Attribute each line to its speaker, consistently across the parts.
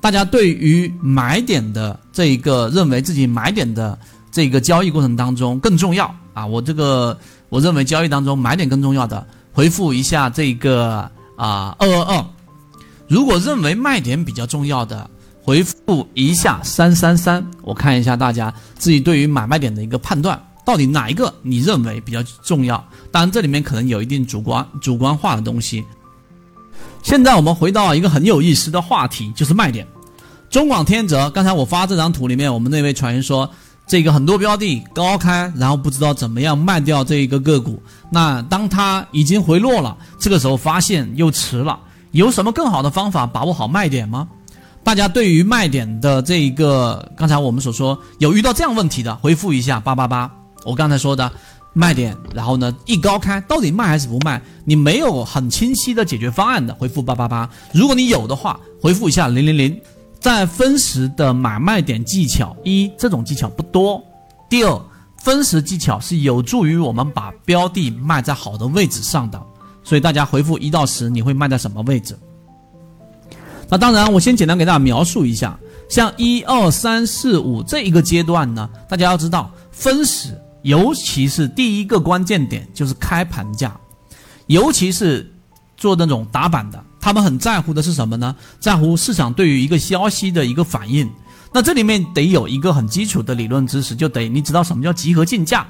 Speaker 1: 大家对于买点的这一个认为自己买点的这个交易过程当中更重要啊，我这个我认为交易当中买点更重要的，回复一下这个啊二二二。如果认为卖点比较重要的，回复一下三三三。我看一下大家自己对于买卖点的一个判断，到底哪一个你认为比较重要？当然这里面可能有一定主观主观化的东西。现在我们回到一个很有意思的话题，就是卖点。中广天泽，刚才我发这张图里面，我们那位传员说，这个很多标的高开，然后不知道怎么样卖掉这一个个股。那当它已经回落了，这个时候发现又迟了，有什么更好的方法把握好卖点吗？大家对于卖点的这一个，刚才我们所说有遇到这样问题的，回复一下八八八。我刚才说的。卖点，然后呢，一高开到底卖还是不卖？你没有很清晰的解决方案的，回复八八八。如果你有的话，回复一下零零零。在分时的买卖点技巧，一这种技巧不多。第二，分时技巧是有助于我们把标的卖在好的位置上的。所以大家回复一到十，你会卖在什么位置？那当然，我先简单给大家描述一下，像一二三四五这一个阶段呢，大家要知道分时。尤其是第一个关键点就是开盘价，尤其是做那种打板的，他们很在乎的是什么呢？在乎市场对于一个消息的一个反应。那这里面得有一个很基础的理论知识，就得你知道什么叫集合竞价。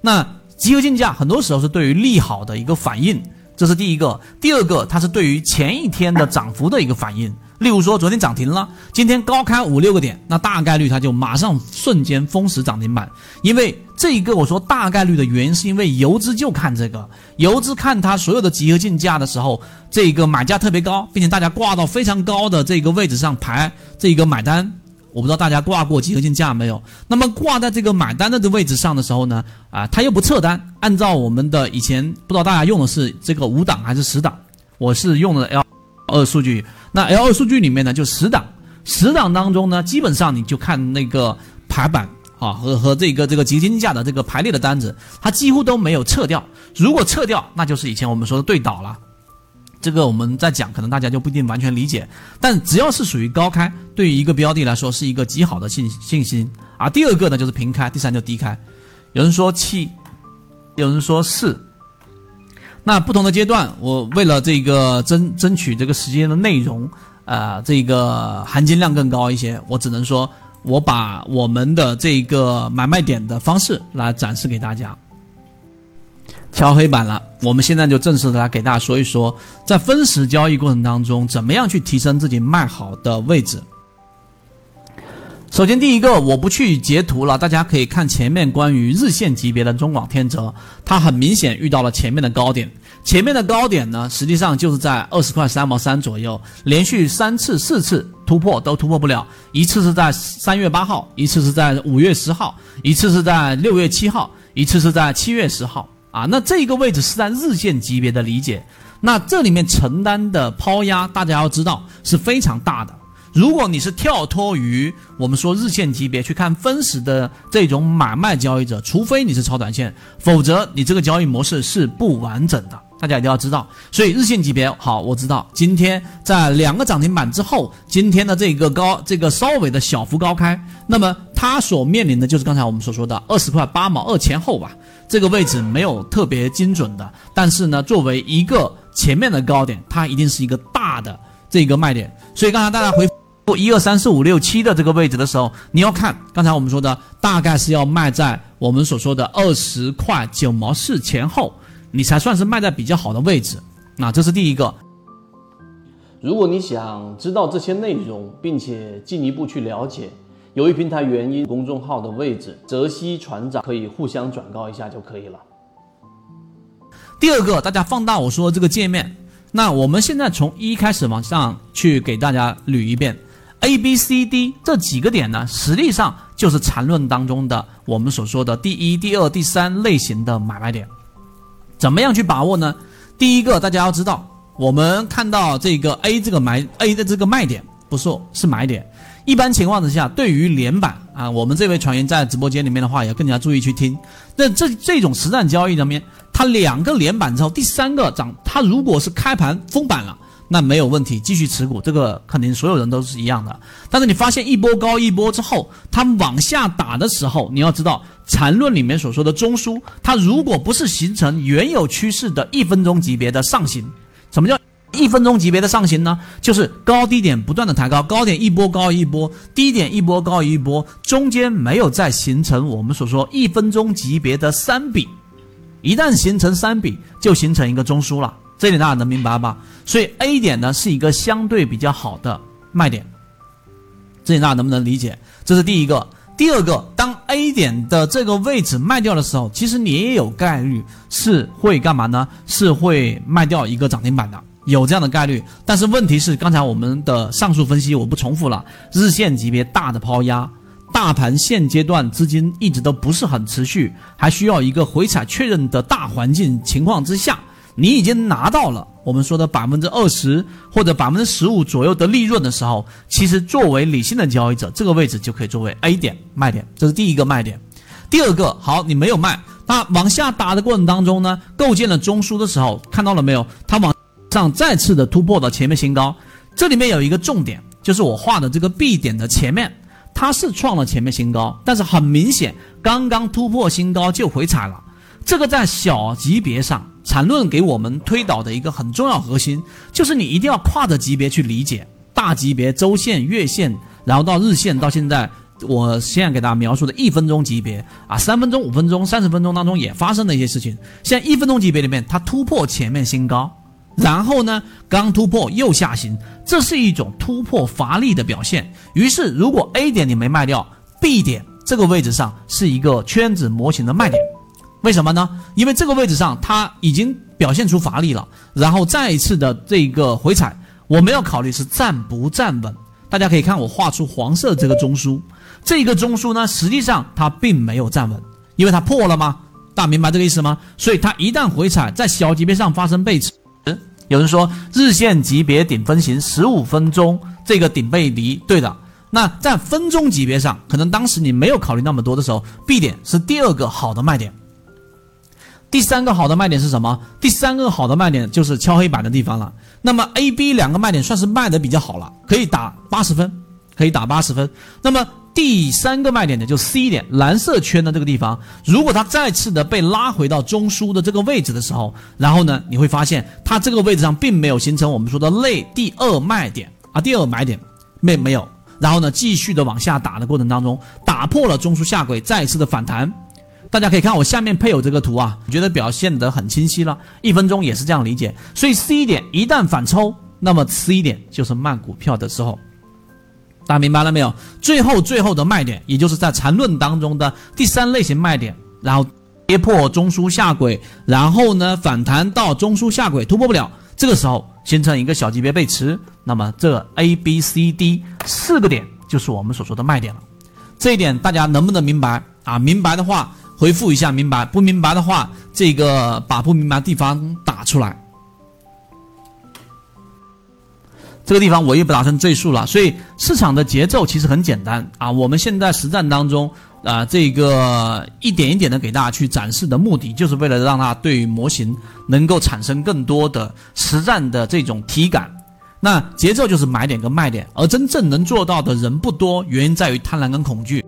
Speaker 1: 那集合竞价很多时候是对于利好的一个反应，这是第一个。第二个，它是对于前一天的涨幅的一个反应。例如说，昨天涨停了，今天高开五六个点，那大概率它就马上瞬间封死涨停板。因为这一个我说大概率的原因，是因为游资就看这个，游资看它所有的集合竞价的时候，这个买价特别高，并且大家挂到非常高的这个位置上排这个买单。我不知道大家挂过集合竞价没有？那么挂在这个买单的这位置上的时候呢，啊，它又不撤单。按照我们的以前，不知道大家用的是这个五档还是十档？我是用的 L 二数据。那 L 二数据里面呢，就十档，十档当中呢，基本上你就看那个排版啊和和这个这个集金价的这个排列的单子，它几乎都没有撤掉。如果撤掉，那就是以前我们说的对倒了。这个我们在讲，可能大家就不一定完全理解。但只要是属于高开，对于一个标的来说是一个极好的信信心啊。第二个呢就是平开，第三就低开。有人说七，有人说四。那不同的阶段，我为了这个争争取这个时间的内容，呃，这个含金量更高一些，我只能说，我把我们的这个买卖点的方式来展示给大家。敲黑板了，我们现在就正式的来给大家说一说，在分时交易过程当中，怎么样去提升自己卖好的位置。首先，第一个我不去截图了，大家可以看前面关于日线级别的中广天泽，它很明显遇到了前面的高点，前面的高点呢，实际上就是在二十块三毛三左右，连续三次、四次突破都突破不了，一次是在三月八号，一次是在五月十号，一次是在六月七号，一次是在七月十号啊，那这个位置是在日线级别的理解，那这里面承担的抛压，大家要知道是非常大的。如果你是跳脱于我们说日线级别去看分时的这种买卖交易者，除非你是超短线，否则你这个交易模式是不完整的。大家一定要知道。所以日线级别好，我知道今天在两个涨停板之后，今天的这个高这个稍微的小幅高开，那么它所面临的就是刚才我们所说的二十块八毛二前后吧，这个位置没有特别精准的，但是呢，作为一个前面的高点，它一定是一个大的这个卖点。所以刚才大家回。复，一二三四五六七的这个位置的时候，你要看刚才我们说的，大概是要卖在我们所说的二十块九毛四前后，你才算是卖在比较好的位置。那这是第一个。
Speaker 2: 如果你想知道这些内容，并且进一步去了解，由于平台原因，公众号的位置泽西船长可以互相转告一下就可以了。
Speaker 1: 第二个，大家放大我说的这个界面，那我们现在从一开始往上去给大家捋一遍。A、B、C、D 这几个点呢，实际上就是缠论当中的我们所说的第一、第二、第三类型的买卖点。怎么样去把握呢？第一个，大家要知道，我们看到这个 A 这个买 A 的这个卖点，不是是买点。一般情况之下，对于连板啊，我们这位船员在直播间里面的话，也更加注意去听。那这这种实战交易里面，它两个连板之后，第三个涨，它如果是开盘封板了。那没有问题，继续持股，这个肯定所有人都是一样的。但是你发现一波高一波之后，它往下打的时候，你要知道缠论里面所说的中枢，它如果不是形成原有趋势的一分钟级别的上行，什么叫一分钟级别的上行呢？就是高低点不断的抬高，高点一波高一波，低点一波高一波，中间没有再形成我们所说一分钟级别的三笔。一旦形成三笔，就形成一个中枢了，这点大家能明白吧？所以 A 点呢是一个相对比较好的卖点，这点大家能不能理解？这是第一个。第二个，当 A 点的这个位置卖掉的时候，其实你也有概率是会干嘛呢？是会卖掉一个涨停板的，有这样的概率。但是问题是，刚才我们的上述分析我不重复了，日线级别大的抛压。大盘现阶段资金一直都不是很持续，还需要一个回踩确认的大环境情况之下，你已经拿到了我们说的百分之二十或者百分之十五左右的利润的时候，其实作为理性的交易者，这个位置就可以作为 A 点卖点，这是第一个卖点。第二个，好，你没有卖，那往下打的过程当中呢，构建了中枢的时候，看到了没有？它往上再次的突破了前面新高，这里面有一个重点，就是我画的这个 B 点的前面。它是创了前面新高，但是很明显，刚刚突破新高就回踩了。这个在小级别上，缠论给我们推导的一个很重要核心，就是你一定要跨着级别去理解大级别、周线、月线，然后到日线，到现在我现在给大家描述的一分钟级别啊，三分钟、五分钟、三十分钟当中也发生了一些事情。现在一分钟级别里面，它突破前面新高。然后呢，刚突破又下行，这是一种突破乏力的表现。于是，如果 A 点你没卖掉，B 点这个位置上是一个圈子模型的卖点。为什么呢？因为这个位置上它已经表现出乏力了，然后再一次的这个回踩，我们要考虑是站不站稳。大家可以看我画出黄色这个中枢，这个中枢呢，实际上它并没有站稳，因为它破了吗？大家明白这个意思吗？所以它一旦回踩，在小级别上发生背驰。有人说日线级别顶分型十五分钟这个顶背离，对的。那在分钟级别上，可能当时你没有考虑那么多的时候，B 点是第二个好的卖点。第三个好的卖点是什么？第三个好的卖点就是敲黑板的地方了。那么 A、B 两个卖点算是卖的比较好了，可以打八十分，可以打八十分。那么第三个卖点呢，就 C 点蓝色圈的这个地方，如果它再次的被拉回到中枢的这个位置的时候，然后呢，你会发现它这个位置上并没有形成我们说的类第二卖点啊，第二买点没没有，然后呢，继续的往下打的过程当中，打破了中枢下轨，再次的反弹。大家可以看我下面配有这个图啊，觉得表现得很清晰了，一分钟也是这样理解。所以 C 点一旦反抽，那么 C 点就是卖股票的时候。大家明白了没有？最后最后的卖点，也就是在缠论当中的第三类型卖点，然后跌破中枢下轨，然后呢反弹到中枢下轨突破不了，这个时候形成一个小级别背驰，那么这 A B C D 四个点就是我们所说的卖点了。这一点大家能不能明白啊？明白的话回复一下明白，不明白的话这个把不明白地方打出来。这个地方我也不打算赘述了，所以市场的节奏其实很简单啊。我们现在实战当中啊，这个一点一点的给大家去展示的目的，就是为了让它对于模型能够产生更多的实战的这种体感。那节奏就是买点跟卖点，而真正能做到的人不多，原因在于贪婪跟恐惧。